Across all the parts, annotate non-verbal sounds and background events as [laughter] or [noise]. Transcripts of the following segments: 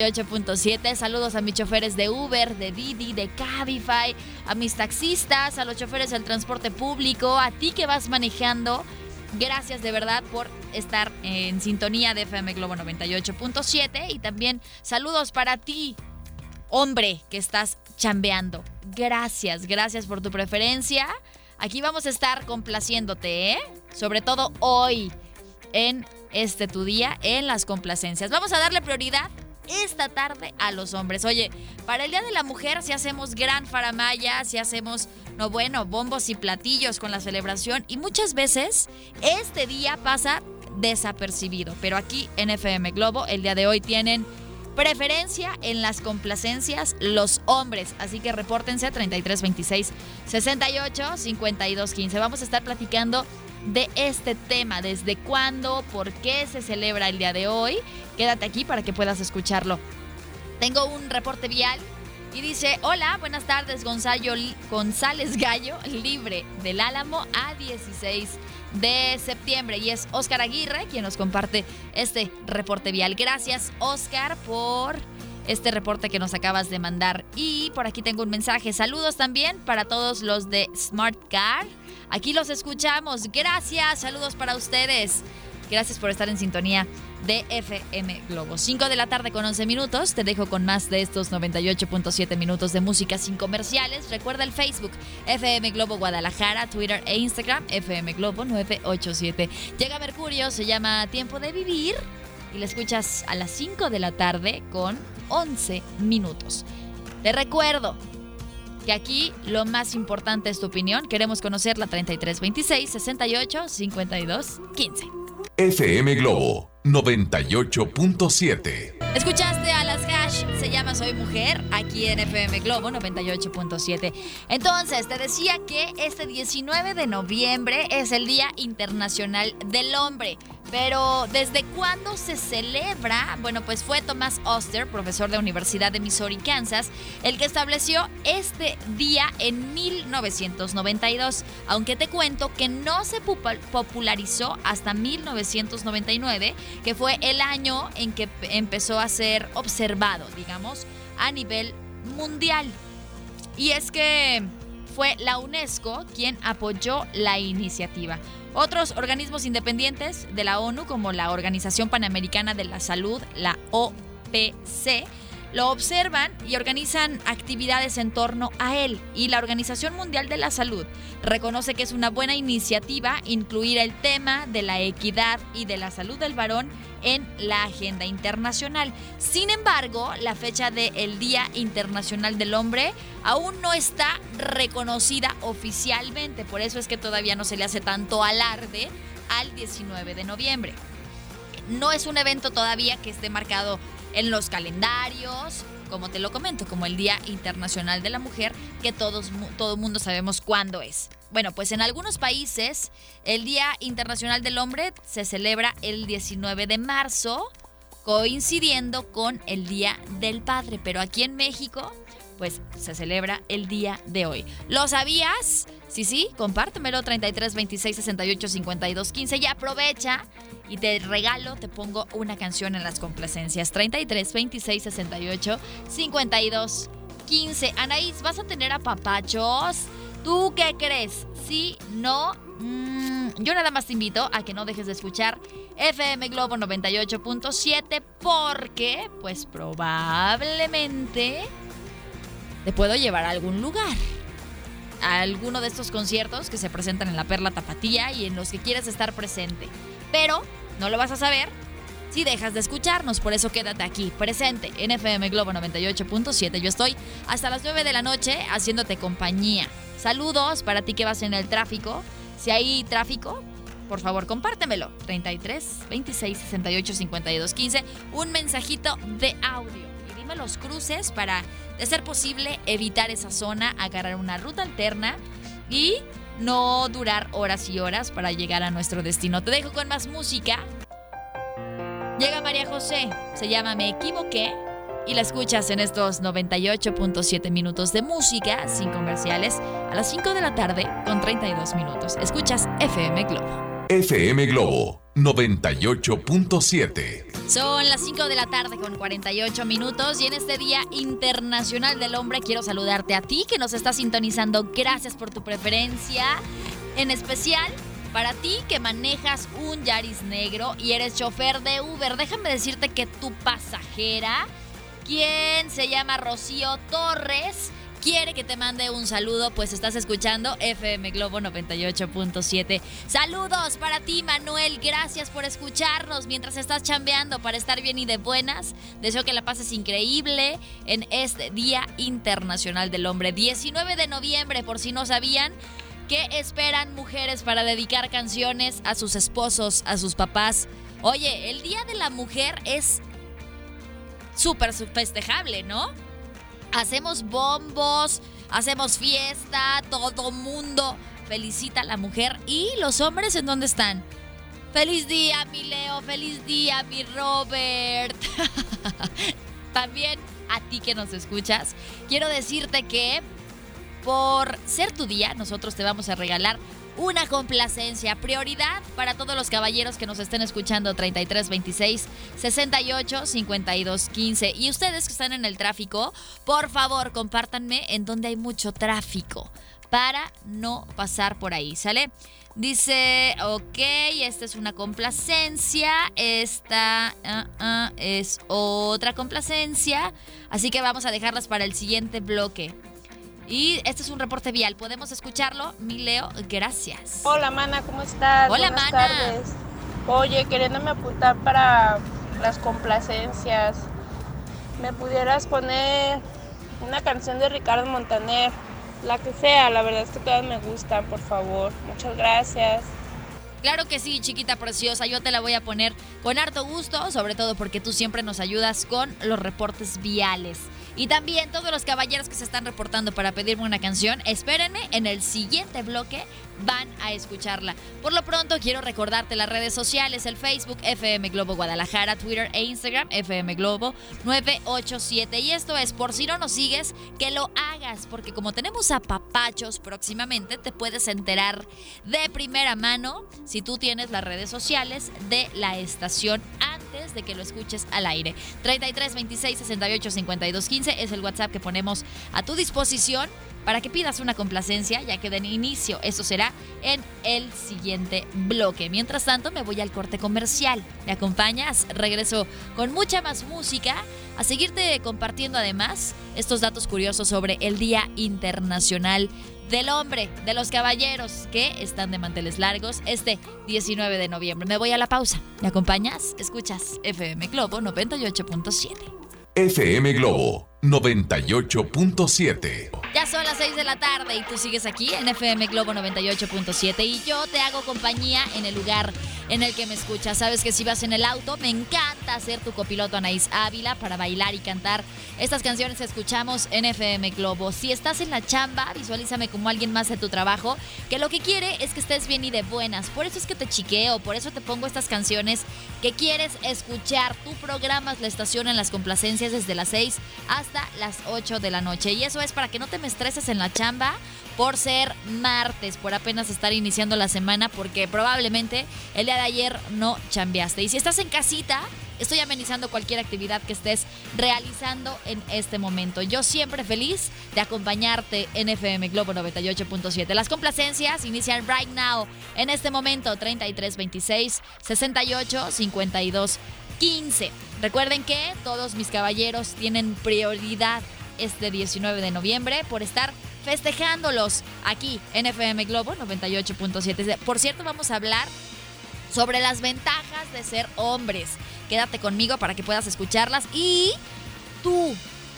.7. Saludos a mis choferes de Uber, de Didi, de Cabify, a mis taxistas, a los choferes del transporte público, a ti que vas manejando. Gracias de verdad por estar en sintonía de FM Globo 98.7 y también saludos para ti, hombre, que estás chambeando. Gracias, gracias por tu preferencia. Aquí vamos a estar complaciéndote, ¿eh? Sobre todo hoy en este tu día en las complacencias. Vamos a darle prioridad esta tarde a los hombres. Oye, para el Día de la Mujer si hacemos gran faramaya, si hacemos, no bueno, bombos y platillos con la celebración y muchas veces este día pasa desapercibido, pero aquí en FM Globo el día de hoy tienen preferencia en las complacencias los hombres, así que repórtense a 3326 68 52 15. Vamos a estar platicando de este tema, desde cuándo, por qué se celebra el día de hoy. Quédate aquí para que puedas escucharlo. Tengo un reporte vial y dice, hola, buenas tardes, Gonzalo, González Gallo, libre del Álamo a 16 de septiembre. Y es Oscar Aguirre quien nos comparte este reporte vial. Gracias, Oscar, por este reporte que nos acabas de mandar. Y por aquí tengo un mensaje. Saludos también para todos los de Smart Car. Aquí los escuchamos. Gracias. Saludos para ustedes. Gracias por estar en sintonía de FM Globo. 5 de la tarde con 11 minutos. Te dejo con más de estos 98.7 minutos de música sin comerciales. Recuerda el Facebook FM Globo Guadalajara, Twitter e Instagram FM Globo 987. Llega Mercurio, se llama Tiempo de Vivir y la escuchas a las 5 de la tarde con 11 minutos. Te recuerdo que aquí lo más importante es tu opinión. Queremos conocerla 3326 68 52 15. FM Globo 98.7. Escuchaste a las Hash, se llama Soy Mujer, aquí en FM Globo 98.7. Entonces, te decía que este 19 de noviembre es el Día Internacional del Hombre. Pero ¿desde cuándo se celebra? Bueno, pues fue Thomas Oster, profesor de Universidad de Missouri, Kansas, el que estableció este día en 1992, aunque te cuento que no se popularizó hasta 1999, que fue el año en que empezó a ser observado, digamos, a nivel mundial. Y es que fue la UNESCO quien apoyó la iniciativa. Otros organismos independientes de la ONU, como la Organización Panamericana de la Salud, la OPC, lo observan y organizan actividades en torno a él. Y la Organización Mundial de la Salud reconoce que es una buena iniciativa incluir el tema de la equidad y de la salud del varón en la agenda internacional. Sin embargo, la fecha del Día Internacional del Hombre aún no está reconocida oficialmente, por eso es que todavía no se le hace tanto alarde al 19 de noviembre. No es un evento todavía que esté marcado en los calendarios, como te lo comento, como el Día Internacional de la Mujer, que todos, todo mundo sabemos cuándo es. Bueno, pues en algunos países el Día Internacional del Hombre se celebra el 19 de marzo, coincidiendo con el Día del Padre, pero aquí en México pues se celebra el día de hoy. ¿Lo sabías? Sí, sí, compártemelo 33 26 68 52 15 y aprovecha y te regalo, te pongo una canción en las complacencias 33 26 68 52 15. Anaís, ¿vas a tener a papachos? ¿Tú qué crees? ¿Sí? ¿No? Mm, yo nada más te invito a que no dejes de escuchar FM Globo 98.7 porque pues probablemente te puedo llevar a algún lugar. A alguno de estos conciertos que se presentan en la Perla Tapatía y en los que quieres estar presente. Pero no lo vas a saber si dejas de escucharnos, por eso quédate aquí, presente en FM Globo 98.7. Yo estoy hasta las 9 de la noche haciéndote compañía. Saludos para ti que vas en el tráfico. Si hay tráfico, por favor, compártemelo. 33 26 68 52 15. Un mensajito de audio. Los cruces para de ser posible, evitar esa zona, agarrar una ruta alterna y no durar horas y horas para llegar a nuestro destino. Te dejo con más música. Llega María José, se llama Me equivoqué y la escuchas en estos 98.7 minutos de música sin comerciales a las 5 de la tarde con 32 minutos. Escuchas FM Globo. FM Globo 98.7. Son las 5 de la tarde con 48 minutos y en este Día Internacional del Hombre quiero saludarte a ti que nos estás sintonizando. Gracias por tu preferencia. En especial para ti que manejas un Yaris negro y eres chofer de Uber. Déjame decirte que tu pasajera, quien se llama Rocío Torres, quiere que te mande un saludo, pues estás escuchando FM Globo 98.7. Saludos para ti, Manuel. Gracias por escucharnos mientras estás chambeando para estar bien y de buenas. Deseo que la pases increíble en este Día Internacional del Hombre. 19 de noviembre, por si no sabían. ¿Qué esperan mujeres para dedicar canciones a sus esposos, a sus papás? Oye, el Día de la Mujer es súper festejable, ¿no? Hacemos bombos, hacemos fiesta, todo mundo felicita a la mujer. ¿Y los hombres en dónde están? Feliz día, mi Leo, feliz día, mi Robert. [laughs] También a ti que nos escuchas, quiero decirte que por ser tu día, nosotros te vamos a regalar una complacencia. Prioridad para todos los caballeros que nos estén escuchando 33 26 68 52 15. Y ustedes que están en el tráfico, por favor, compártanme en donde hay mucho tráfico para no pasar por ahí, ¿sale? Dice, ok, esta es una complacencia, esta uh, uh, es otra complacencia, así que vamos a dejarlas para el siguiente bloque. Y este es un reporte vial. ¿Podemos escucharlo? Mi Leo, gracias. Hola, Mana, ¿cómo estás? Hola, Buenas Mana. Tardes. Oye, queriéndome apuntar para las complacencias, ¿me pudieras poner una canción de Ricardo Montaner? La que sea, la verdad es que todas me gustan, por favor. Muchas gracias. Claro que sí, chiquita preciosa, yo te la voy a poner con harto gusto, sobre todo porque tú siempre nos ayudas con los reportes viales. Y también todos los caballeros que se están reportando para pedirme una canción, espérenme, en el siguiente bloque van a escucharla. Por lo pronto quiero recordarte las redes sociales, el Facebook FM Globo Guadalajara, Twitter e Instagram FM Globo 987. Y esto es, por si no nos sigues, que lo hagas, porque como tenemos a papachos próximamente, te puedes enterar de primera mano si tú tienes las redes sociales de la estación antes de que lo escuches al aire. 33 26 68 52 15 es el WhatsApp que ponemos a tu disposición para que pidas una complacencia, ya que den inicio. Eso será en el siguiente bloque. Mientras tanto, me voy al corte comercial. ¿Me acompañas? Regreso con mucha más música, a seguirte compartiendo además estos datos curiosos sobre el Día Internacional del hombre, de los caballeros que están de manteles largos este 19 de noviembre. Me voy a la pausa. ¿Me acompañas? Escuchas FM Globo 98.7. FM Globo 98.7. Ya son las 6 de la tarde y tú sigues aquí en FM Globo 98.7 y yo te hago compañía en el lugar en el que me escuchas. Sabes que si vas en el auto, me encanta ser tu copiloto Anaís Ávila para bailar y cantar estas canciones que escuchamos en FM Globo. Si estás en la chamba, visualízame como alguien más de tu trabajo, que lo que quiere es que estés bien y de buenas. Por eso es que te chiqueo, por eso te pongo estas canciones que quieres escuchar. Tú programas la estación en las complacencias desde las 6 hasta las 8 de la noche. Y eso es para que no te me estreses en la chamba por ser martes, por apenas estar iniciando la semana, porque probablemente el día de ayer no chambeaste. Y si estás en casita, estoy amenizando cualquier actividad que estés realizando en este momento. Yo siempre feliz de acompañarte en FM Globo 98.7. Las complacencias inician right now, en este momento, 33 26 68 52 15. Recuerden que todos mis caballeros tienen prioridad este 19 de noviembre por estar festejándolos aquí en FM Globo 98.7. Por cierto, vamos a hablar sobre las ventajas de ser hombres. Quédate conmigo para que puedas escucharlas y tú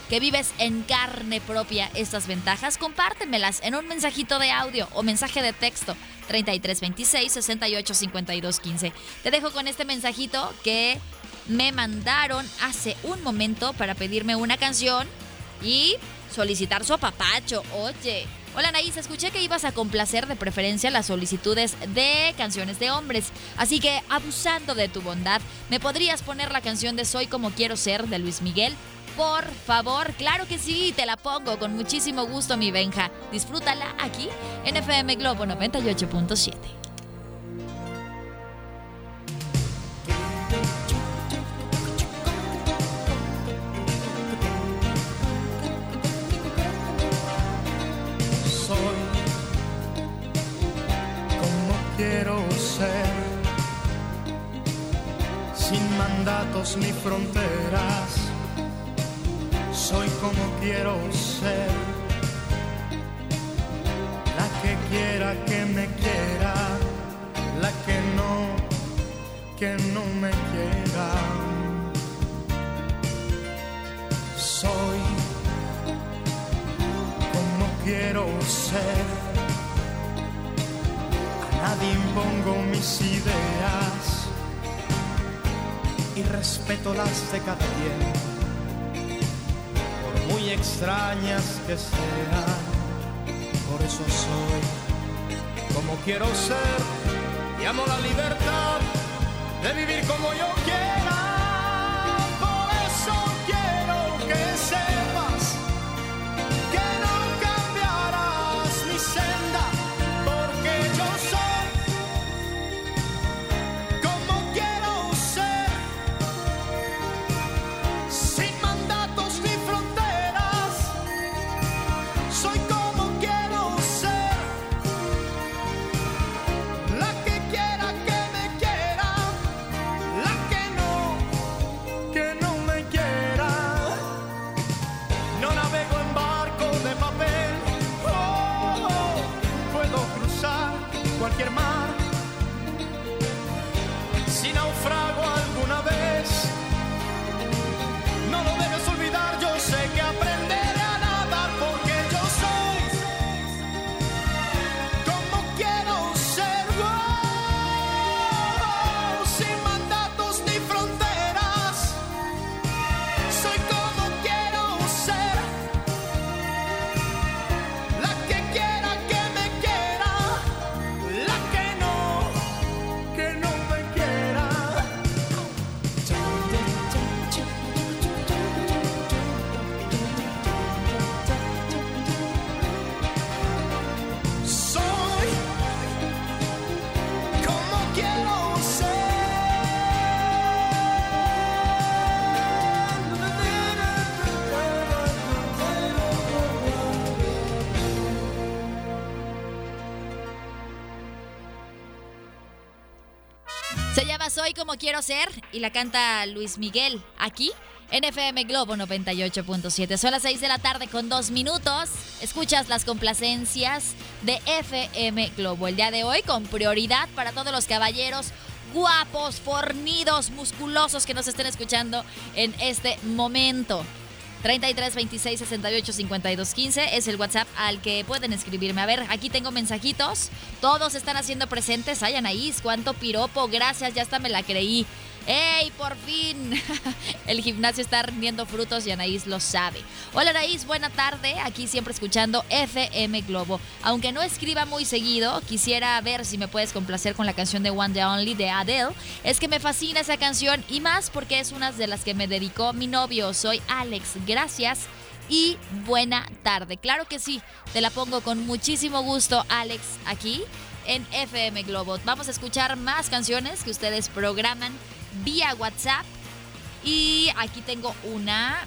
que vives en carne propia estas ventajas, compártemelas en un mensajito de audio o mensaje de texto 3326 68 52 15. Te dejo con este mensajito que me mandaron hace un momento para pedirme una canción y solicitar su apapacho. Oye, hola Anaís, escuché que ibas a complacer de preferencia las solicitudes de canciones de hombres. Así que, abusando de tu bondad, ¿me podrías poner la canción de Soy como quiero ser de Luis Miguel? Por favor, claro que sí, te la pongo con muchísimo gusto, mi Benja. Disfrútala aquí en FM Globo 98.7. ni fronteras, soy como quiero ser, la que quiera que me quiera, la que no, que no me quiera. Soy como quiero ser. Nadie impongo mis ideas respeto las de cada quien, por muy extrañas que sean. Por eso soy como quiero ser y amo la libertad de vivir como yo quiero ser y la canta Luis Miguel aquí en FM Globo 98.7. Son las 6 de la tarde con dos minutos. Escuchas las complacencias de FM Globo. El día de hoy con prioridad para todos los caballeros guapos, fornidos, musculosos que nos estén escuchando en este momento. 33 26 68 52 15 es el WhatsApp al que pueden escribirme. A ver, aquí tengo mensajitos. Todos están haciendo presentes. Ay, Anaís, cuánto piropo. Gracias, ya hasta me la creí. ¡Ey, por fin! [laughs] El gimnasio está rindiendo frutos y Anaís lo sabe. Hola Anaís, buena tarde. Aquí siempre escuchando FM Globo. Aunque no escriba muy seguido, quisiera ver si me puedes complacer con la canción de One the Only de Adele. Es que me fascina esa canción y más porque es una de las que me dedicó mi novio. Soy Alex. Gracias y buena tarde. Claro que sí, te la pongo con muchísimo gusto, Alex, aquí en FM Globo. Vamos a escuchar más canciones que ustedes programan vía WhatsApp. Y aquí tengo una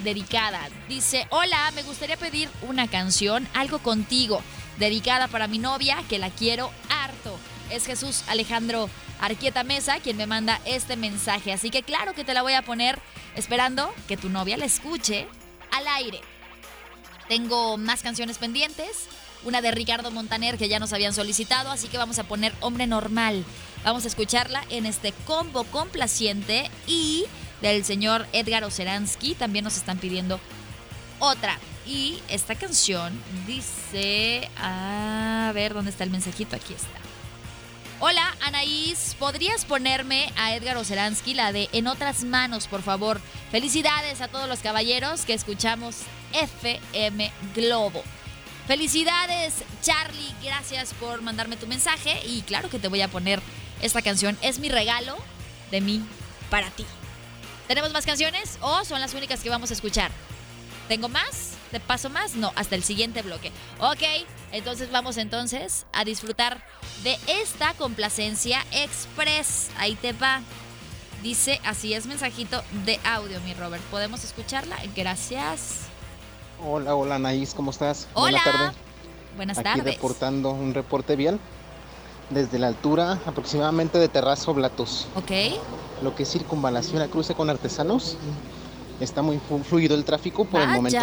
dedicada. Dice, hola, me gustaría pedir una canción, algo contigo, dedicada para mi novia, que la quiero harto. Es Jesús Alejandro Arquieta Mesa quien me manda este mensaje. Así que claro que te la voy a poner esperando que tu novia la escuche al aire. Tengo más canciones pendientes. Una de Ricardo Montaner que ya nos habían solicitado, así que vamos a poner Hombre Normal. Vamos a escucharla en este combo complaciente y del señor Edgar Oceransky también nos están pidiendo otra. Y esta canción dice, a ver, ¿dónde está el mensajito? Aquí está. Hola, Anaís, ¿podrías ponerme a Edgar Oceransky la de En otras manos, por favor? Felicidades a todos los caballeros que escuchamos FM Globo. Felicidades, Charlie, gracias por mandarme tu mensaje y claro que te voy a poner esta canción es mi regalo de mí para ti. ¿Tenemos más canciones o son las únicas que vamos a escuchar? ¿Tengo más? ¿Te paso más? No, hasta el siguiente bloque. Ok, entonces vamos entonces a disfrutar de esta complacencia express. Ahí te va. Dice, así es mensajito de audio, mi Robert. ¿Podemos escucharla? Gracias. Hola, hola, Naís, ¿cómo estás? Hola. Buenas tardes. Buenas Aquí reportando un reporte vial desde la altura aproximadamente de Terrazo Blatos. Ok. Lo que es circunvalación a cruce con artesanos. Está muy fluido el tráfico por el momento.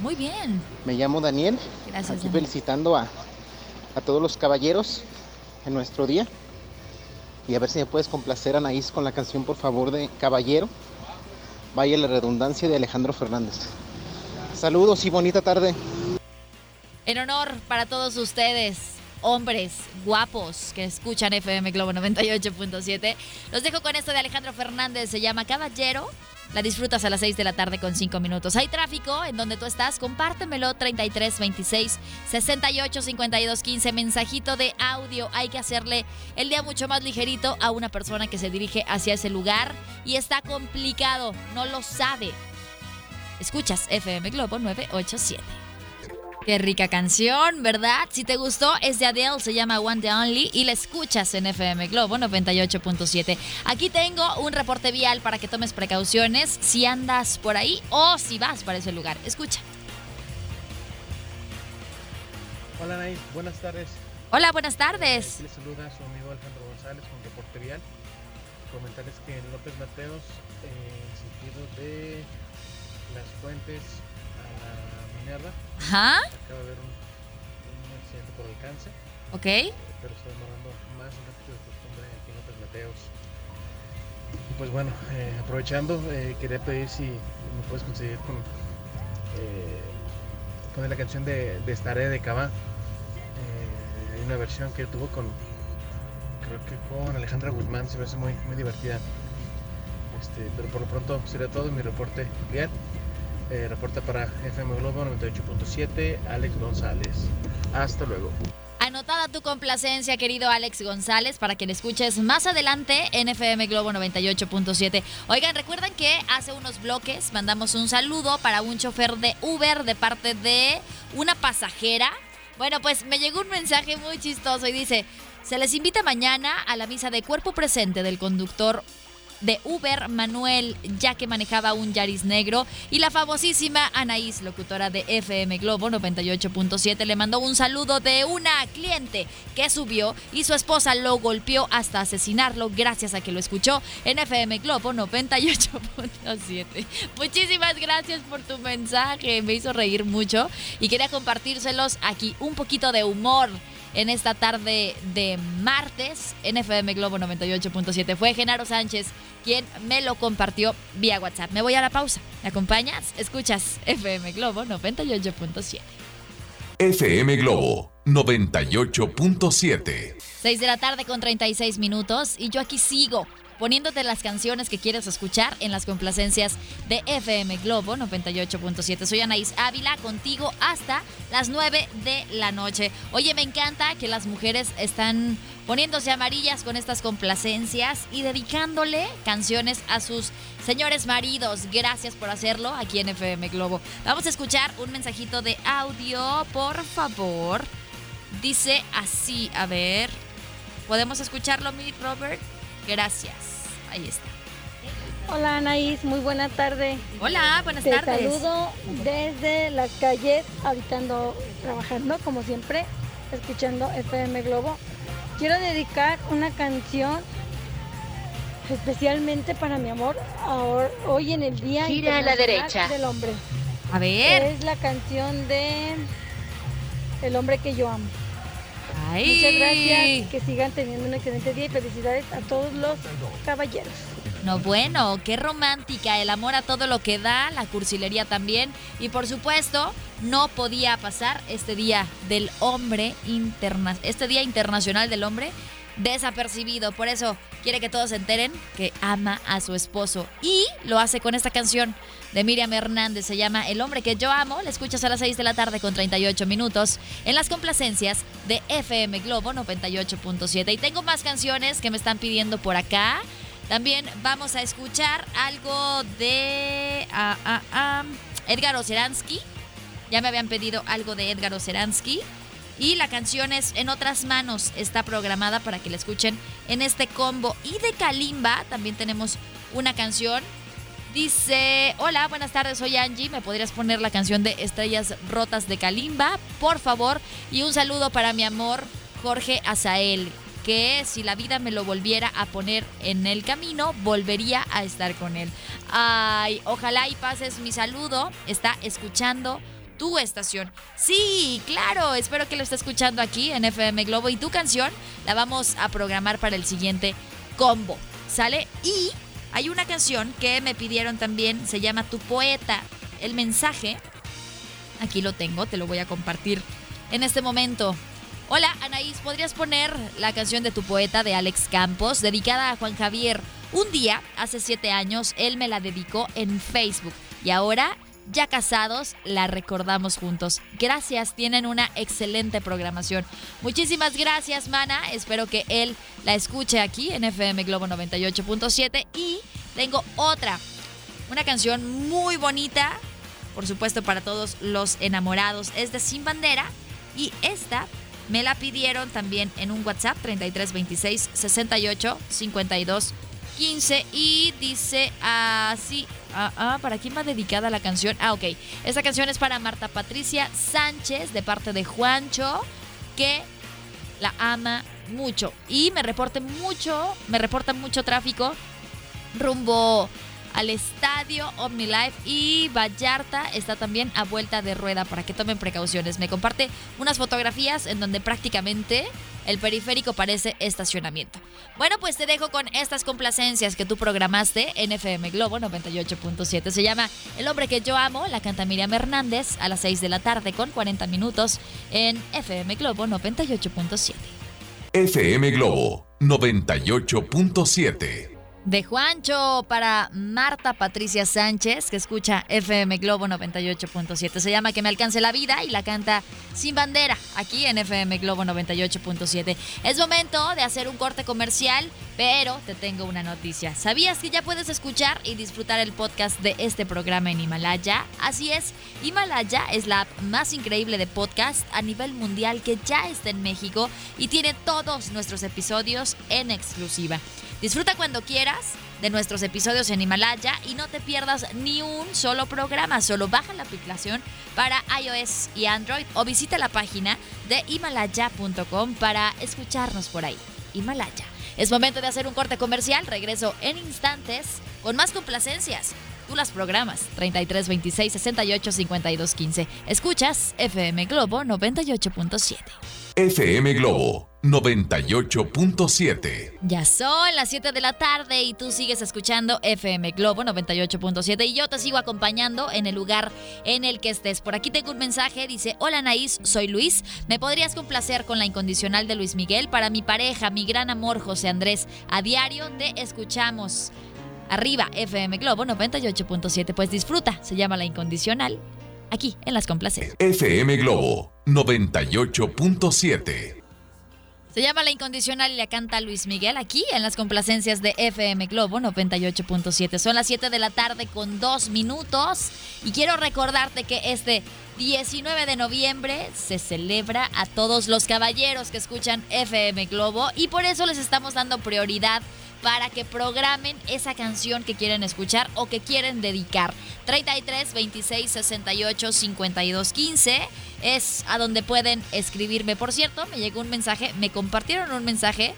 Muy bien. Me llamo Daniel. Gracias. Aquí felicitando a, a todos los caballeros en nuestro día. Y a ver si me puedes complacer, Anaís, con la canción, por favor, de Caballero. Vaya la redundancia de Alejandro Fernández. Saludos y bonita tarde. En honor para todos ustedes hombres guapos que escuchan FM Globo 98.7. Los dejo con esto de Alejandro Fernández, se llama Caballero. La disfrutas a las 6 de la tarde con 5 minutos. Hay tráfico en donde tú estás, compártemelo 33 26 68 52 15. Mensajito de audio. Hay que hacerle el día mucho más ligerito a una persona que se dirige hacia ese lugar y está complicado, no lo sabe. Escuchas FM Globo 987. Qué rica canción, ¿verdad? Si te gustó, es de Adele, se llama One the Only y la escuchas en FM Globo 98.7. Aquí tengo un reporte vial para que tomes precauciones si andas por ahí o si vas para ese lugar. Escucha. Hola, Nay, buenas tardes. Hola, buenas tardes. Les saluda su amigo Alejandro González con reporte vial. Comentarles que en López Mateos, en sentido de las fuentes Ajá. Acaba de haber un, accidente por alcance. Ok. pero está demorando más rápido de costumbre aquí en López Mateos. Y pues bueno, eh, aprovechando, eh, quería pedir si me puedes conseguir con eh, poner la canción de, de Estaré de Cabá. hay una versión que tuvo con creo que con Alejandra Guzmán, se me hace muy, muy divertida. Este, pero por lo pronto sería todo mi reporte bien. Eh, reporta para FM Globo 98.7, Alex González. Hasta luego. Anotada tu complacencia, querido Alex González, para que le escuches más adelante en FM Globo 98.7. Oigan, recuerden que hace unos bloques mandamos un saludo para un chofer de Uber de parte de una pasajera. Bueno, pues me llegó un mensaje muy chistoso y dice, se les invita mañana a la misa de cuerpo presente del conductor de Uber Manuel, ya que manejaba un Yaris negro. Y la famosísima Anaís, locutora de FM Globo 98.7, le mandó un saludo de una cliente que subió y su esposa lo golpeó hasta asesinarlo gracias a que lo escuchó en FM Globo 98.7. Muchísimas gracias por tu mensaje, me hizo reír mucho y quería compartírselos aquí un poquito de humor en esta tarde de martes en FM Globo 98.7. Fue Genaro Sánchez quien me lo compartió vía WhatsApp. Me voy a la pausa. ¿Me acompañas? Escuchas FM Globo 98.7. FM Globo 98.7. 6 de la tarde con 36 minutos y yo aquí sigo poniéndote las canciones que quieres escuchar en las complacencias de FM Globo 98.7. Soy Anaís Ávila, contigo hasta las 9 de la noche. Oye, me encanta que las mujeres están poniéndose amarillas con estas complacencias y dedicándole canciones a sus señores maridos. Gracias por hacerlo aquí en FM Globo. Vamos a escuchar un mensajito de audio, por favor. Dice así, a ver. ¿Podemos escucharlo, mi Robert? Gracias. Ahí está. Hola Anaís, muy buena tarde. Hola, buenas Te tardes. saludo desde las calles, habitando, trabajando como siempre, escuchando FM Globo. Quiero dedicar una canción especialmente para mi amor, ahora- hoy en el Día Gira a la derecha. del Hombre. A ver. Es la canción de El hombre que yo amo. Ay. Muchas gracias, que sigan teniendo un excelente día y felicidades a todos los caballeros. No, bueno, qué romántica, el amor a todo lo que da, la cursilería también. Y por supuesto, no podía pasar este día del hombre interna este día internacional del hombre desapercibido. Por eso quiere que todos se enteren que ama a su esposo. Y lo hace con esta canción de Miriam Hernández. Se llama El hombre que yo amo. La escuchas a las 6 de la tarde con 38 minutos en las complacencias de FM Globo 98.7. Y tengo más canciones que me están pidiendo por acá. También vamos a escuchar algo de ah, ah, ah, Edgar Oceransky. Ya me habían pedido algo de Edgar Oceransky. Y la canción es En otras manos. Está programada para que la escuchen en este combo. Y de Kalimba también tenemos una canción. Dice, hola, buenas tardes, soy Angie. ¿Me podrías poner la canción de Estrellas Rotas de Kalimba? Por favor. Y un saludo para mi amor Jorge Azael. Que si la vida me lo volviera a poner en el camino, volvería a estar con él. Ay, ojalá y pases mi saludo. Está escuchando tu estación. Sí, claro, espero que lo esté escuchando aquí en FM Globo y tu canción la vamos a programar para el siguiente combo. ¿Sale? Y hay una canción que me pidieron también, se llama Tu Poeta. El mensaje, aquí lo tengo, te lo voy a compartir en este momento. Hola Anaís, ¿podrías poner la canción de Tu Poeta de Alex Campos, dedicada a Juan Javier? Un día, hace siete años, él me la dedicó en Facebook y ahora ya casados, la recordamos juntos. Gracias, tienen una excelente programación. Muchísimas gracias, Mana. Espero que él la escuche aquí en FM Globo 98.7. Y tengo otra, una canción muy bonita, por supuesto, para todos los enamorados. Es de Sin Bandera. Y esta me la pidieron también en un WhatsApp 3326 68 52 15 y dice así. Ah, ¿para quién va dedicada la canción? Ah, ok. Esta canción es para Marta Patricia Sánchez de parte de Juancho, que la ama mucho. Y me reporte mucho, me reporta mucho tráfico rumbo al estadio OmniLife y Vallarta está también a vuelta de rueda para que tomen precauciones. Me comparte unas fotografías en donde prácticamente el periférico parece estacionamiento. Bueno, pues te dejo con estas complacencias que tú programaste en FM Globo 98.7. Se llama El hombre que yo amo, la canta Miriam Hernández a las 6 de la tarde con 40 minutos en FM Globo 98.7. FM Globo 98.7. De Juancho para Marta Patricia Sánchez, que escucha FM Globo 98.7. Se llama Que me alcance la vida y la canta Sin Bandera, aquí en FM Globo 98.7. Es momento de hacer un corte comercial, pero te tengo una noticia. ¿Sabías que ya puedes escuchar y disfrutar el podcast de este programa en Himalaya? Así es, Himalaya es la app más increíble de podcast a nivel mundial que ya está en México y tiene todos nuestros episodios en exclusiva. Disfruta cuando quieras de nuestros episodios en Himalaya y no te pierdas ni un solo programa. Solo baja la aplicación para iOS y Android o visita la página de himalaya.com para escucharnos por ahí. Himalaya. Es momento de hacer un corte comercial. Regreso en instantes con más complacencias. Tú las programas 33 26 68 52 15. Escuchas FM Globo 98.7. FM Globo 98.7. Ya son las 7 de la tarde y tú sigues escuchando FM Globo 98.7 y yo te sigo acompañando en el lugar en el que estés. Por aquí tengo un mensaje, dice, hola Naís, soy Luis. ¿Me podrías complacer con la incondicional de Luis Miguel? Para mi pareja, mi gran amor José Andrés. A diario te escuchamos. Arriba, FM Globo 98.7. Pues disfruta, se llama La Incondicional, aquí en Las Complacencias. FM Globo 98.7. Se llama La Incondicional y la canta Luis Miguel aquí en las complacencias de FM Globo 98.7. Son las 7 de la tarde con dos minutos y quiero recordarte que este 19 de noviembre se celebra a todos los caballeros que escuchan FM Globo y por eso les estamos dando prioridad para que programen esa canción que quieren escuchar o que quieren dedicar. 33 26 68 52 15 es a donde pueden escribirme. Por cierto, me llegó un mensaje, me compartieron un mensaje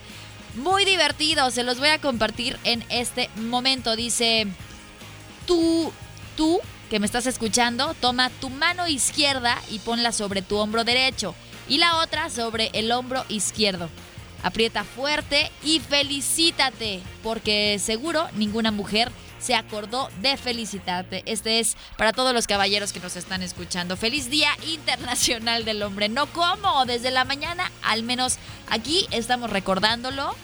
muy divertido, se los voy a compartir en este momento. Dice, tú, tú que me estás escuchando, toma tu mano izquierda y ponla sobre tu hombro derecho y la otra sobre el hombro izquierdo. Aprieta fuerte y felicítate, porque seguro ninguna mujer se acordó de felicitarte. Este es para todos los caballeros que nos están escuchando. Feliz Día Internacional del Hombre. No como, desde la mañana, al menos aquí estamos recordándolo,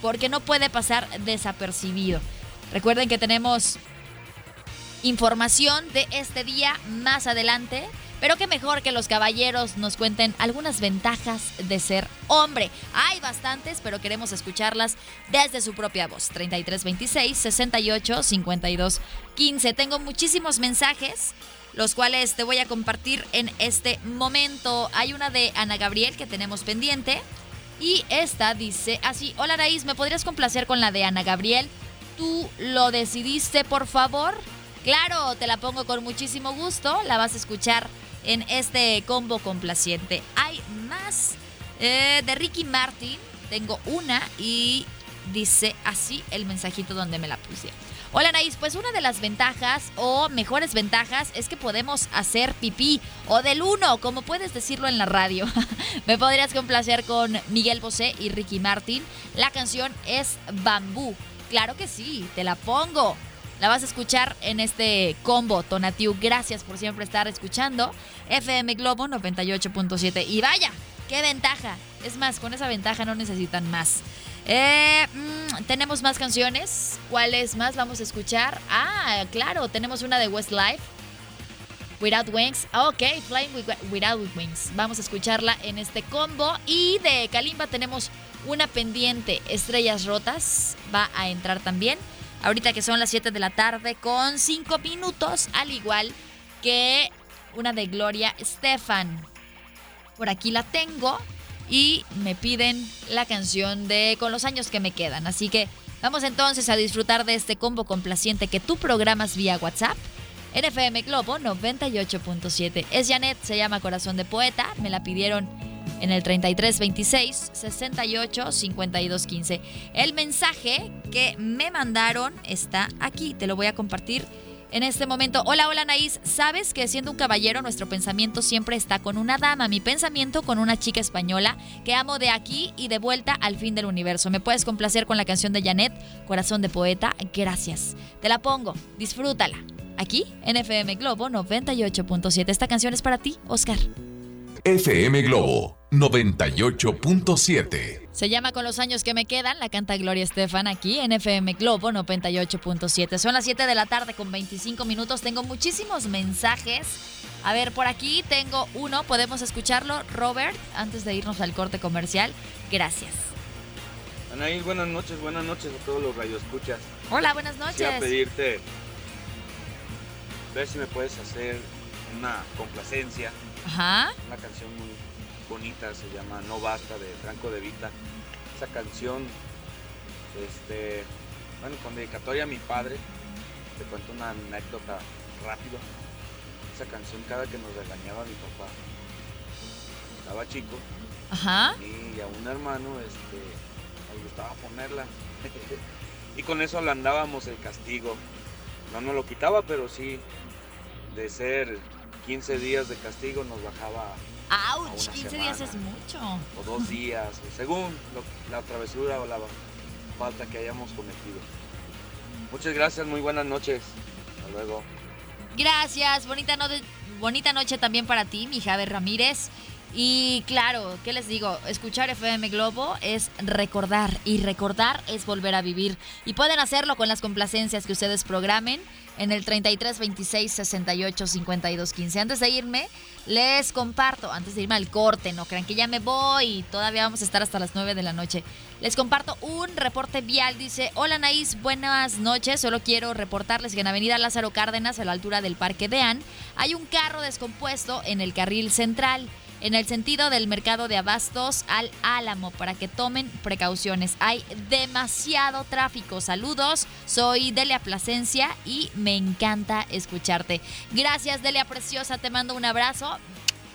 porque no puede pasar desapercibido. Recuerden que tenemos información de este día más adelante. Pero qué mejor que los caballeros nos cuenten algunas ventajas de ser hombre. Hay bastantes, pero queremos escucharlas desde su propia voz. 3326 68 52 15. Tengo muchísimos mensajes, los cuales te voy a compartir en este momento. Hay una de Ana Gabriel que tenemos pendiente. Y esta dice así, hola Raíz, ¿me podrías complacer con la de Ana Gabriel? ¿Tú lo decidiste, por favor? Claro, te la pongo con muchísimo gusto. La vas a escuchar en este combo complaciente. Hay más eh, de Ricky Martin. Tengo una y dice así el mensajito donde me la puse. Hola Naís, pues una de las ventajas o mejores ventajas es que podemos hacer pipí o del uno, como puedes decirlo en la radio. [laughs] me podrías complacer con Miguel Bosé y Ricky Martin. La canción es Bambú. Claro que sí, te la pongo. La vas a escuchar en este combo, Tonatiu. Gracias por siempre estar escuchando. FM Globo 98.7. Y vaya, qué ventaja. Es más, con esa ventaja no necesitan más. Eh, mm, tenemos más canciones. ¿Cuáles más vamos a escuchar? Ah, claro, tenemos una de Westlife. Without Wings. Ok, Flying Without Wings. Vamos a escucharla en este combo. Y de Kalimba tenemos una pendiente, Estrellas Rotas. Va a entrar también. Ahorita que son las 7 de la tarde con 5 minutos, al igual que una de Gloria Estefan. Por aquí la tengo y me piden la canción de Con los años que me quedan. Así que vamos entonces a disfrutar de este combo complaciente que tú programas vía WhatsApp. NFM Globo 98.7. Es Janet, se llama Corazón de Poeta. Me la pidieron en el 33 26 68 52 15. El mensaje que me mandaron está aquí, te lo voy a compartir en este momento. Hola, hola Naís, sabes que siendo un caballero nuestro pensamiento siempre está con una dama, mi pensamiento con una chica española que amo de aquí y de vuelta al fin del universo. ¿Me puedes complacer con la canción de Janet, Corazón de Poeta? Gracias. Te la pongo, disfrútala. Aquí en FM Globo 98.7. Esta canción es para ti, Oscar. FM Globo 98.7. Se llama Con los años que me quedan, la canta Gloria Estefan aquí en FM Globo 98.7. Son las 7 de la tarde con 25 minutos. Tengo muchísimos mensajes. A ver, por aquí tengo uno, podemos escucharlo, Robert, antes de irnos al corte comercial. Gracias. Anaís, buenas noches, buenas noches a todos los radioescuchas. Hola, buenas noches. Quisiera pedirte ver si me puedes hacer una complacencia Ajá. Una canción muy bonita, se llama No Basta de Franco de Vita. Esa canción, este, bueno, con dedicatoria a mi padre, te cuento una anécdota rápido. Esa canción cada que nos regañaba mi papá, estaba chico, Ajá. y a un hermano este, nos gustaba ponerla. [laughs] y con eso le andábamos el castigo. No nos lo quitaba, pero sí, de ser 15 días de castigo nos bajaba a ¡Auch! una 15 días es mucho. o dos días, según lo- la travesura o la falta que hayamos cometido. Muchas gracias, muy buenas noches. Hasta luego. Gracias, bonita, no- bonita noche también para ti, mi Javier Ramírez. Y claro, ¿qué les digo? Escuchar FM Globo es recordar y recordar es volver a vivir. Y pueden hacerlo con las complacencias que ustedes programen en el 33 26 68 52 15. Antes de irme, les comparto, antes de irme al corte, no crean que ya me voy, todavía vamos a estar hasta las 9 de la noche. Les comparto un reporte vial. Dice, hola Naís, buenas noches. Solo quiero reportarles que en Avenida Lázaro Cárdenas, a la altura del Parque Deán, hay un carro descompuesto en el carril central. En el sentido del mercado de abastos al Álamo, para que tomen precauciones. Hay demasiado tráfico. Saludos, soy Delia Plasencia y me encanta escucharte. Gracias, Delia Preciosa, te mando un abrazo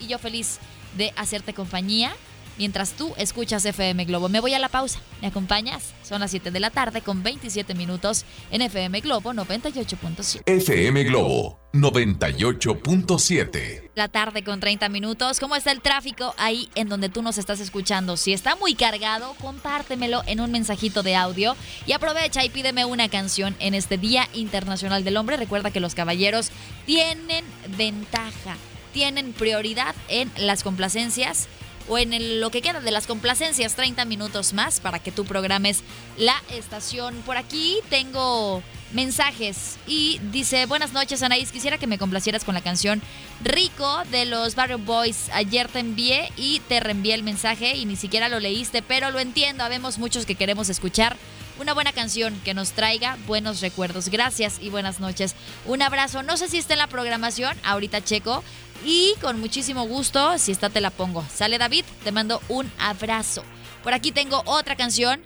y yo feliz de hacerte compañía mientras tú escuchas FM Globo. Me voy a la pausa. ¿Me acompañas? Son las 7 de la tarde con 27 minutos en FM Globo 98.7. FM Globo 98.7. La tarde con 30 minutos. ¿Cómo está el tráfico ahí en donde tú nos estás escuchando? Si está muy cargado, compártemelo en un mensajito de audio y aprovecha y pídeme una canción en este Día Internacional del Hombre. Recuerda que los caballeros tienen ventaja, tienen prioridad en las complacencias o en el- lo que queda de las complacencias, 30 minutos más para que tú programes la estación. Por aquí tengo mensajes y dice, buenas noches Anaís, quisiera que me complacieras con la canción Rico de los Barrio Boys. Ayer te envié y te reenvié el mensaje y ni siquiera lo leíste, pero lo entiendo, habemos muchos que queremos escuchar una buena canción que nos traiga buenos recuerdos. Gracias y buenas noches. Un abrazo. No sé si está en la programación, ahorita checo. Y con muchísimo gusto, si está te la pongo. Sale David, te mando un abrazo. Por aquí tengo otra canción.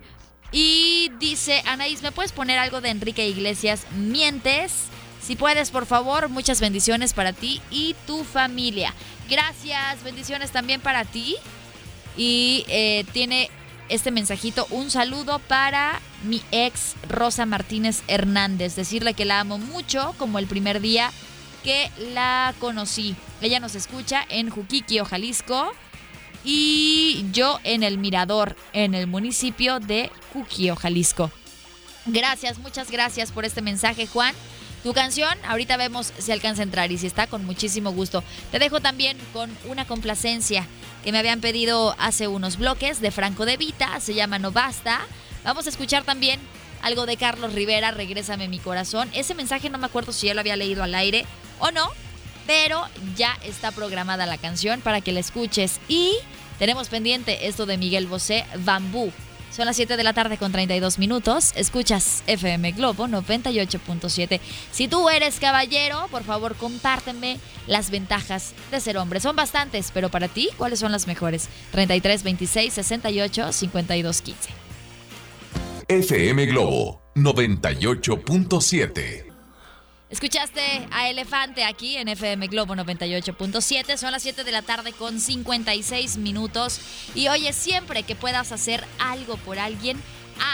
Y dice, Anaís, ¿me puedes poner algo de Enrique Iglesias? Mientes. Si puedes, por favor, muchas bendiciones para ti y tu familia. Gracias, bendiciones también para ti. Y eh, tiene este mensajito, un saludo para mi ex Rosa Martínez Hernández. Decirle que la amo mucho, como el primer día que la conocí. Ella nos escucha en Juquiquio, Jalisco. Y yo en el Mirador, en el municipio de Juquio, Jalisco. Gracias, muchas gracias por este mensaje, Juan. Tu canción, ahorita vemos si alcanza a entrar y si está con muchísimo gusto. Te dejo también con una complacencia que me habían pedido hace unos bloques de Franco de Vita, se llama No Basta. Vamos a escuchar también algo de Carlos Rivera, Regrésame mi corazón. Ese mensaje no me acuerdo si ya lo había leído al aire o no, pero ya está programada la canción para que la escuches. Y tenemos pendiente esto de Miguel Bosé, Bambú. Son las 7 de la tarde con 32 minutos. Escuchas FM Globo 98.7. Si tú eres caballero, por favor compárteme las ventajas de ser hombre. Son bastantes, pero para ti, ¿cuáles son las mejores? 33, 26, 68, 52, 15. FM Globo 98.7. Escuchaste a Elefante aquí en FM Globo 98.7. Son las 7 de la tarde con 56 minutos. Y oye, siempre que puedas hacer algo por alguien,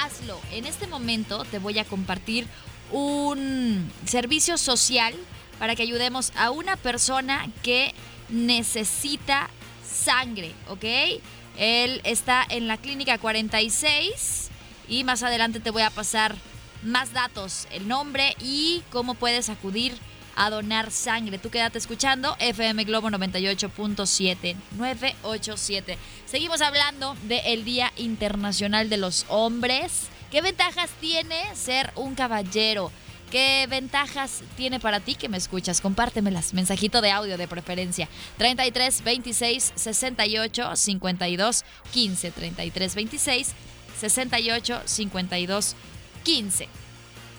hazlo. En este momento te voy a compartir un servicio social para que ayudemos a una persona que necesita sangre, ¿ok? Él está en la clínica 46 y más adelante te voy a pasar más datos, el nombre y cómo puedes acudir a donar sangre. Tú quédate escuchando FM Globo 98.7 987. Seguimos hablando del Día Internacional de los Hombres. ¿Qué ventajas tiene ser un caballero? ¿Qué ventajas tiene para ti que me escuchas? Compártemelas. Mensajito de audio de preferencia. 33 26 68 52 15. 33 26 68 52 15.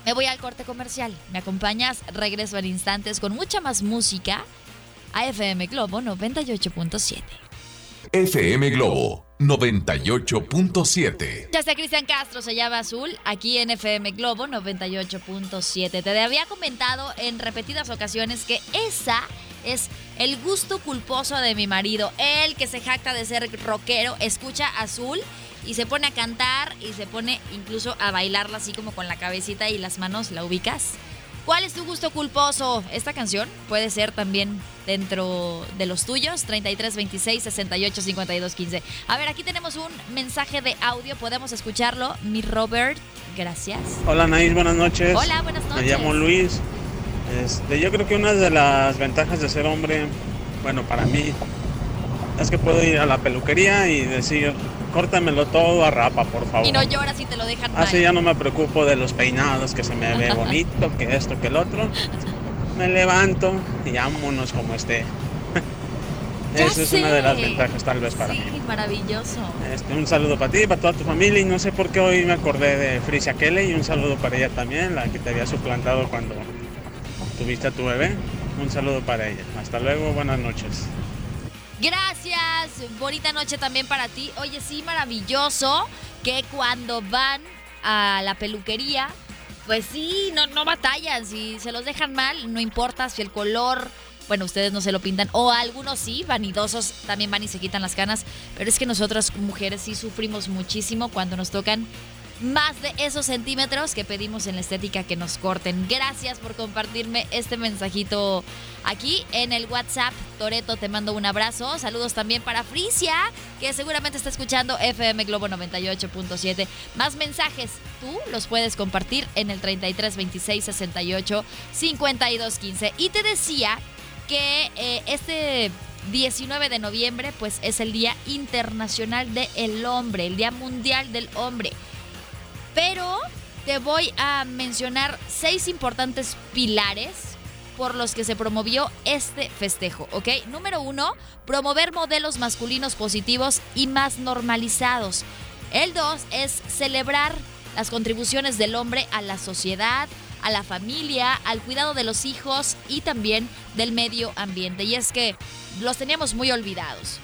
Me voy al corte comercial. ¿Me acompañas? Regreso en instantes con mucha más música a FM Globo 98.7. FM Globo 98.7. Ya está Cristian Castro, se llama Azul, aquí en FM Globo 98.7. Te había comentado en repetidas ocasiones que esa es el gusto culposo de mi marido. Él que se jacta de ser rockero, escucha Azul y se pone a cantar y se pone incluso a bailarla así como con la cabecita y las manos, ¿la ubicas? ¿Cuál es tu gusto culposo? Esta canción puede ser también dentro de los tuyos, 33 26 68 52 15. A ver, aquí tenemos un mensaje de audio, podemos escucharlo. Mi Robert, gracias. Hola Naís, buenas noches. Hola, buenas noches. Me llamo Luis. Este, yo creo que una de las ventajas de ser hombre, bueno, para mí, es que puedo ir a la peluquería y decir, córtamelo todo a rapa, por favor. Y no lloras si te lo dejan mal. Así ya no me preocupo de los peinados, que se me ve [laughs] bonito, que esto, que el otro. Me levanto y vámonos como esté. [laughs] Esa es una de las ventajas tal vez para sí, mí. maravilloso. Este, un saludo para ti, para toda tu familia y no sé por qué hoy me acordé de Frisia Kelly y un saludo para ella también, la que te había suplantado cuando tuviste a tu bebé. Un saludo para ella. Hasta luego, buenas noches. Gracias, bonita noche también para ti. Oye, sí, maravilloso que cuando van a la peluquería, pues sí, no, no batallan. Si se los dejan mal, no importa si el color, bueno, ustedes no se lo pintan, o algunos sí, vanidosos, también van y se quitan las canas. Pero es que nosotras mujeres sí sufrimos muchísimo cuando nos tocan más de esos centímetros que pedimos en la estética que nos corten. Gracias por compartirme este mensajito aquí en el WhatsApp. Toreto, te mando un abrazo. Saludos también para Frisia, que seguramente está escuchando FM Globo 98.7. Más mensajes, tú los puedes compartir en el 33 26 68 52 15. Y te decía que eh, este 19 de noviembre pues es el Día Internacional del Hombre, el Día Mundial del Hombre. Pero te voy a mencionar seis importantes pilares por los que se promovió este festejo, ¿ok? Número uno, promover modelos masculinos positivos y más normalizados. El dos es celebrar las contribuciones del hombre a la sociedad, a la familia, al cuidado de los hijos y también del medio ambiente. Y es que los teníamos muy olvidados.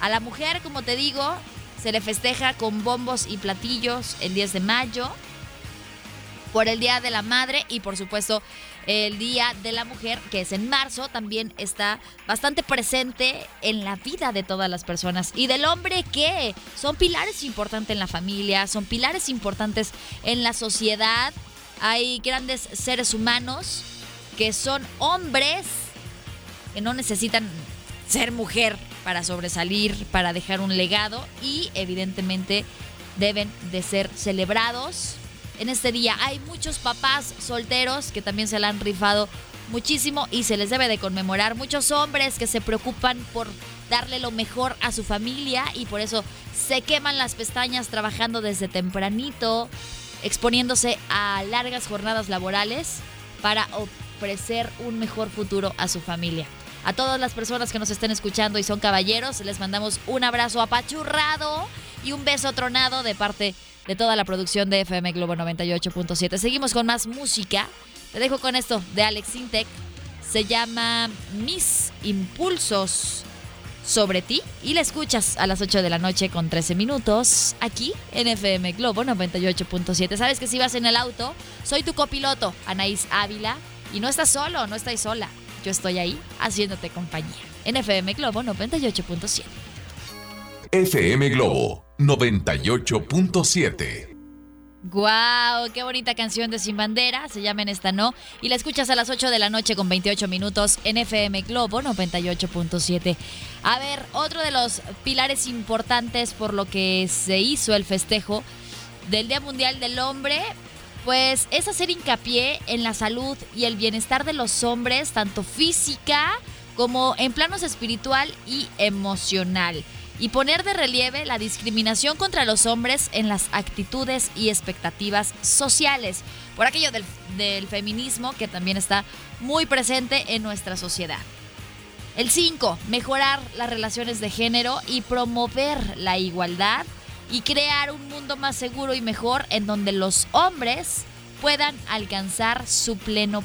A la mujer, como te digo, se le festeja con bombos y platillos el 10 de mayo por el Día de la Madre y por supuesto el Día de la Mujer, que es en marzo, también está bastante presente en la vida de todas las personas. Y del hombre que son pilares importantes en la familia, son pilares importantes en la sociedad. Hay grandes seres humanos que son hombres que no necesitan ser mujer para sobresalir, para dejar un legado y evidentemente deben de ser celebrados en este día. Hay muchos papás solteros que también se la han rifado muchísimo y se les debe de conmemorar. Muchos hombres que se preocupan por darle lo mejor a su familia y por eso se queman las pestañas trabajando desde tempranito, exponiéndose a largas jornadas laborales para ofrecer un mejor futuro a su familia. A todas las personas que nos estén escuchando y son caballeros, les mandamos un abrazo apachurrado y un beso tronado de parte de toda la producción de FM Globo 98.7. Seguimos con más música. Te dejo con esto de Alex Intec. Se llama Mis Impulsos sobre ti y la escuchas a las 8 de la noche con 13 minutos aquí en FM Globo 98.7. Sabes que si vas en el auto, soy tu copiloto, Anaís Ávila, y no estás solo, no estás sola. Yo estoy ahí haciéndote compañía en FM Globo 98.7. FM Globo 98.7. ¡Guau! ¡Qué bonita canción de Sin Bandera! Se llama En Esta No. Y la escuchas a las 8 de la noche con 28 minutos en FM Globo 98.7. A ver, otro de los pilares importantes por lo que se hizo el festejo del Día Mundial del Hombre, pues es hacer hincapié en la salud y el bienestar de los hombres, tanto física como en planos espiritual y emocional. Y poner de relieve la discriminación contra los hombres en las actitudes y expectativas sociales, por aquello del, feminismo que también está muy presente en nuestra sociedad. El 5, mejorar las relaciones de género y promover la igualdad y crear un mundo más seguro y mejor en donde los hombres puedan alcanzar su pleno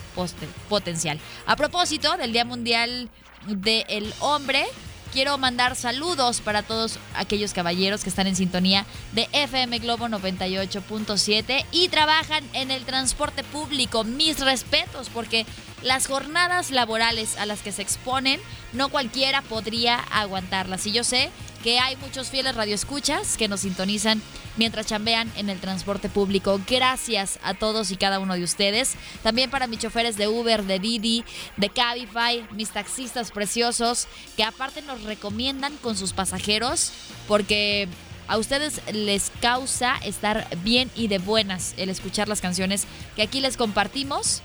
potencial. A propósito del Día Mundial del Hombre, quiero mandar saludos para todos aquellos caballeros que están en sintonía de FM Globo 98.7 y trabajan en el transporte público. Mis respetos, porque las jornadas laborales a las que se exponen, no cualquiera podría aguantarlas. Y yo sé que hay muchos fieles radioescuchas que nos sintonizan mientras chambean en el transporte público. Gracias a todos y cada uno de ustedes. También para mis choferes de Uber, de Didi, de Cabify, mis taxistas preciosos, que aparte nos recomiendan con sus pasajeros porque a ustedes les causa estar bien y de buenas el escuchar las canciones que aquí les compartimos.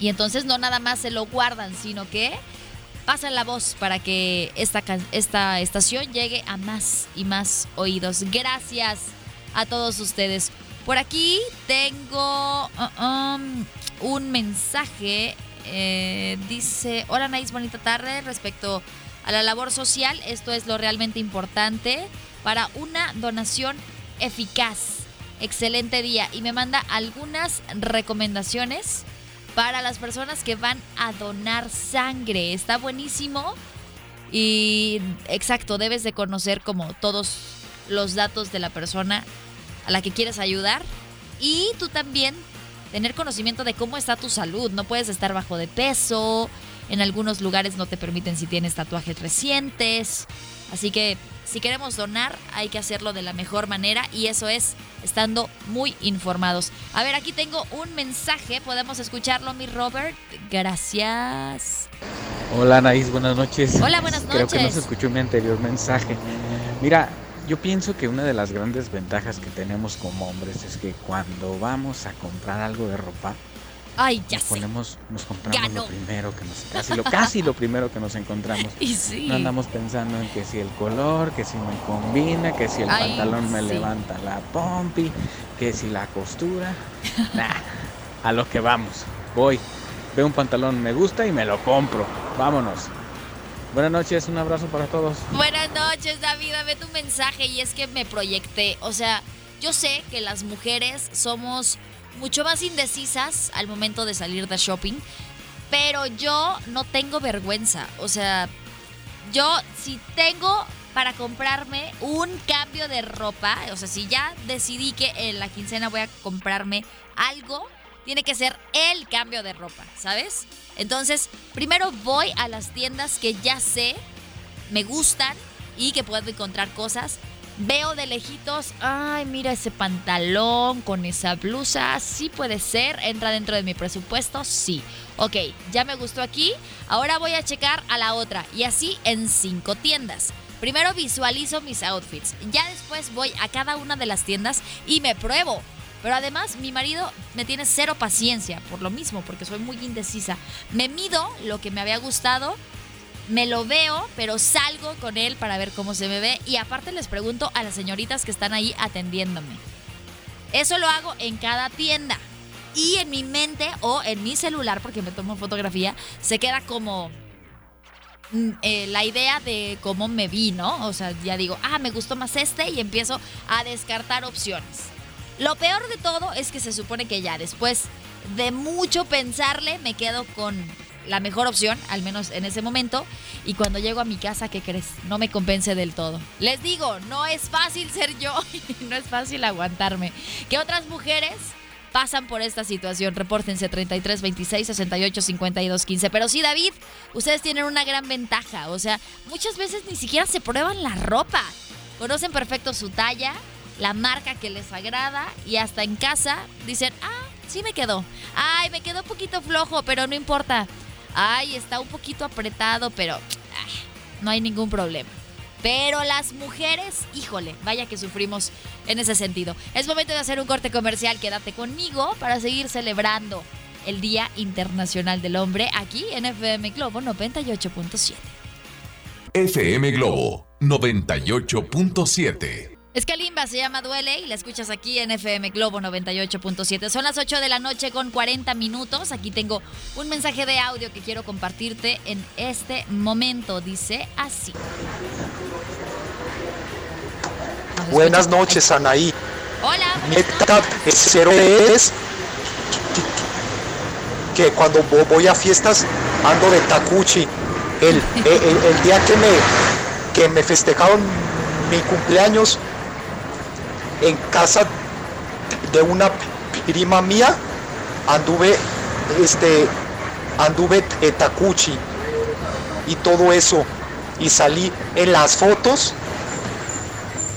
Y entonces no nada más se lo guardan, sino que pasen la voz para que esta, esta estación llegue a más y más oídos. Gracias a todos ustedes. Por aquí tengo uh, um, un mensaje. Eh, dice, hola Naís, bonita tarde. Respecto a la labor social, esto es lo realmente importante para una donación eficaz. Excelente día. Y me manda algunas recomendaciones para las personas que van a donar sangre. Está buenísimo. Y exacto, debes de conocer como todos los datos de la persona a la que quieres ayudar. Y tú también tener conocimiento de cómo está tu salud. No puedes estar bajo de peso. En algunos lugares no te permiten si tienes tatuajes recientes. Así que si queremos donar, hay que hacerlo de la mejor manera y eso es estando muy informados. A ver, aquí tengo un mensaje, podemos escucharlo, mi Robert. Gracias. Hola, Anaís, buenas noches. Hola, buenas noches. Creo que no se escuchó mi anterior mensaje. Mira, yo pienso que una de las grandes ventajas que tenemos como hombres es que cuando vamos a comprar algo de ropa, Ay, ya nos ponemos, nos compramos lo primero que nos, casi lo, casi lo primero que nos encontramos. [laughs] Y sí. No andamos pensando en que si el color, que si me combina, que si el Ay, pantalón me sí. levanta la pompi, que si la costura. [laughs] Nah, a lo que vamos. Voy, veo un pantalón, me gusta y me lo compro. Vámonos. Buenas noches, un abrazo para todos. Buenas noches, David. Dame tu mensaje y es que me proyecté. O sea, yo sé que las mujeres somos mucho más indecisas al momento de salir de shopping, pero yo no tengo vergüenza. O sea, yo si tengo para comprarme un cambio de ropa, o sea, si ya decidí que en la quincena voy a comprarme algo, tiene que ser el cambio de ropa, ¿sabes? Entonces, primero voy a las tiendas que ya sé, me gustan y que puedo encontrar cosas. Veo de lejitos, ay, mira ese pantalón con esa blusa, sí puede ser, entra dentro de mi presupuesto, sí. Ok, ya me gustó aquí, ahora voy a checar a la otra y así en cinco tiendas. Primero visualizo mis outfits, ya después voy a cada una de las tiendas y me pruebo. Pero además mi marido me tiene cero paciencia por lo mismo, porque soy muy indecisa. Me mido lo que me había gustado, me lo veo, pero salgo con él para ver cómo se me ve y aparte les pregunto a las señoritas que están ahí atendiéndome. Eso lo hago en cada tienda. Y en mi mente o en mi celular, porque me tomo fotografía, se queda como mm, eh, la idea de cómo me vi, ¿no? O sea, ya digo, ah, me gustó más este y empiezo a descartar opciones. Lo peor de todo es que se supone que ya después de mucho pensarle me quedo con la mejor opción, al menos en ese momento, y cuando llego a mi casa, ¿qué crees? No me convence del todo. Les digo, no es fácil ser yo [laughs] y no es fácil aguantarme. Que otras mujeres pasan por esta situación. Repórtense 33 26 68 52 15. Pero sí, David, ustedes tienen una gran ventaja. O sea, muchas veces ni siquiera se prueban la ropa. Conocen perfecto su talla, la marca que les agrada y hasta en casa dicen, ah, sí me quedó. Ay, me quedó un poquito flojo, pero no importa. Ay, está un poquito apretado, pero no hay ningún problema. Pero las mujeres, híjole, vaya que sufrimos en ese sentido. Es momento de hacer un corte comercial. Quédate conmigo para seguir celebrando el Día Internacional del Hombre aquí en FM Globo 98.7. FM Globo 98.7. Es Kalimba, se llama Duele y la escuchas aquí en FM Globo 98.7. Son las 8 de la noche con 40 minutos. Aquí tengo un mensaje de audio que quiero compartirte en este momento. Dice así. ¿Nos Buenas noches, Anaí. Hola. Neta, es cero es que cuando vo- voy a fiestas ando de tacuchi. El, el, el- el día que me que me festejaron mi cumpleaños en casa de una prima mía, anduve, este, anduve tacuchi y todo eso. Y salí en las fotos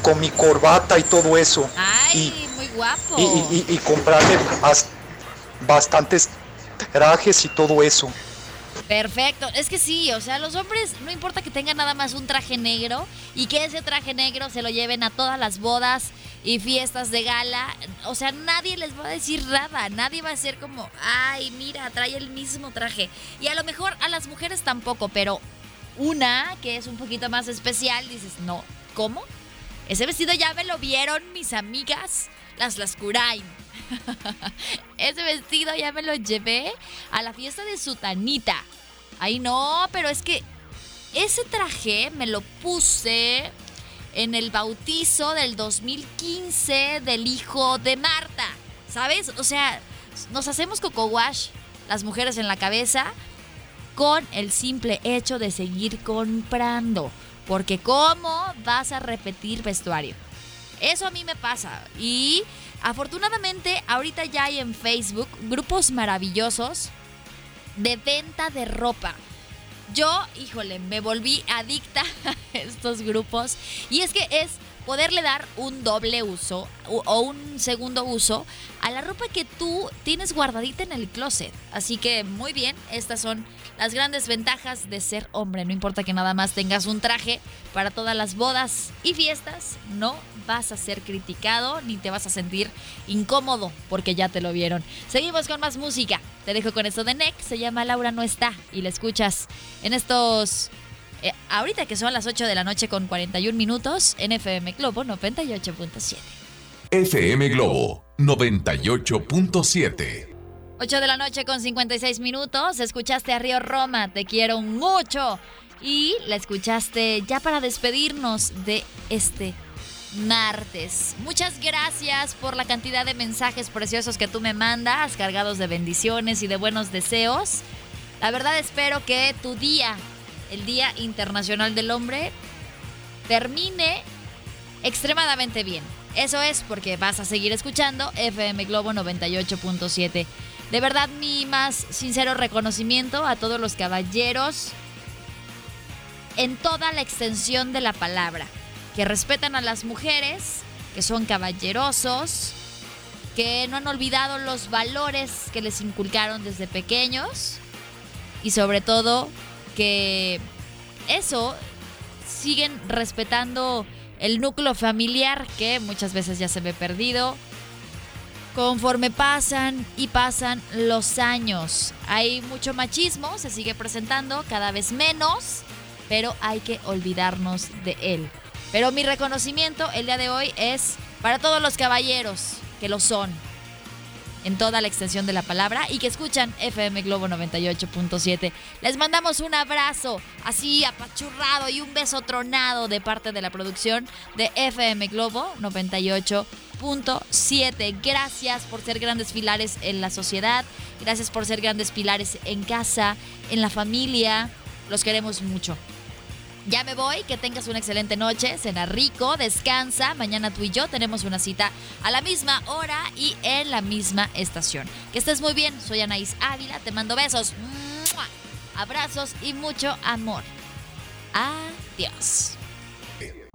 con mi corbata y todo eso. Ay, muy guapo. Y, y, y, y comprarme bastantes trajes y todo eso. Perfecto, es que sí, o sea, los hombres no importa que tengan nada más un traje negro y que ese traje negro se lo lleven a todas las bodas y fiestas de gala, o sea, nadie les va a decir nada, nadie va a ser como, ay, mira, trae el mismo traje. Y a lo mejor a las mujeres tampoco, pero una que es un poquito más especial, dices, no, ¿cómo? Ese vestido ya me lo vieron mis amigas, las Lascurain. [laughs] Ese vestido ya me lo llevé a la fiesta de Sutanita. Ay, no, pero es que ese traje me lo puse en el bautizo del 2015 del hijo de Marta. ¿Sabes? O sea, nos hacemos coco wash las mujeres en la cabeza con el simple hecho de seguir comprando. Porque ¿cómo vas a repetir vestuario? Eso a mí me pasa. Y afortunadamente ahorita ya hay en Facebook grupos maravillosos de venta de ropa. Yo, híjole, me volví adicta [laughs] a estos grupos. Y es que es poderle dar un doble uso o un segundo uso a la ropa que tú tienes guardadita en el closet. Así que muy bien, estas son las grandes ventajas de ser hombre. No importa que nada más tengas un traje para todas las bodas y fiestas, no vas a ser criticado ni te vas a sentir incómodo porque ya te lo vieron. Seguimos con más música. Te dejo con esto de Neck, se llama Laura no está y la escuchas en estos eh, ahorita que son las 8 de la noche con 41 minutos en FM Globo 98.7. FM Globo 98.7. 8 de la noche con 56 minutos. Escuchaste a Río Roma, te quiero mucho. Y la escuchaste ya para despedirnos de este martes. Muchas gracias por la cantidad de mensajes preciosos que tú me mandas, cargados de bendiciones y de buenos deseos. La verdad espero que tu día, el Día Internacional del Hombre, termine extremadamente bien. Eso es porque vas a seguir escuchando FM Globo 98.7. De verdad, mi más sincero reconocimiento a todos los caballeros en toda la extensión de la palabra, que respetan a las mujeres, que son caballerosos, que no han olvidado los valores que les inculcaron desde pequeños y sobre todo que eso siguen respetando el núcleo familiar que muchas veces ya se ve perdido. Conforme pasan y pasan los años, hay mucho machismo, se sigue presentando cada vez menos, pero hay que olvidarnos de él. Pero mi reconocimiento el día de hoy es para todos los caballeros que lo son, en toda la extensión de la palabra y que escuchan FM Globo 98.7. Les mandamos un abrazo así apachurrado y un beso tronado de parte de la producción de FM Globo 98.7. Gracias por ser grandes pilares en la sociedad, gracias por ser grandes pilares en casa, en la familia. Los queremos mucho. Ya me voy, que tengas una excelente noche, cena rico, descansa. Mañana tú y yo tenemos una cita a la misma hora y en la misma estación. Que estés muy bien, soy Anaís Ávila, te mando besos, abrazos y mucho amor. Adiós.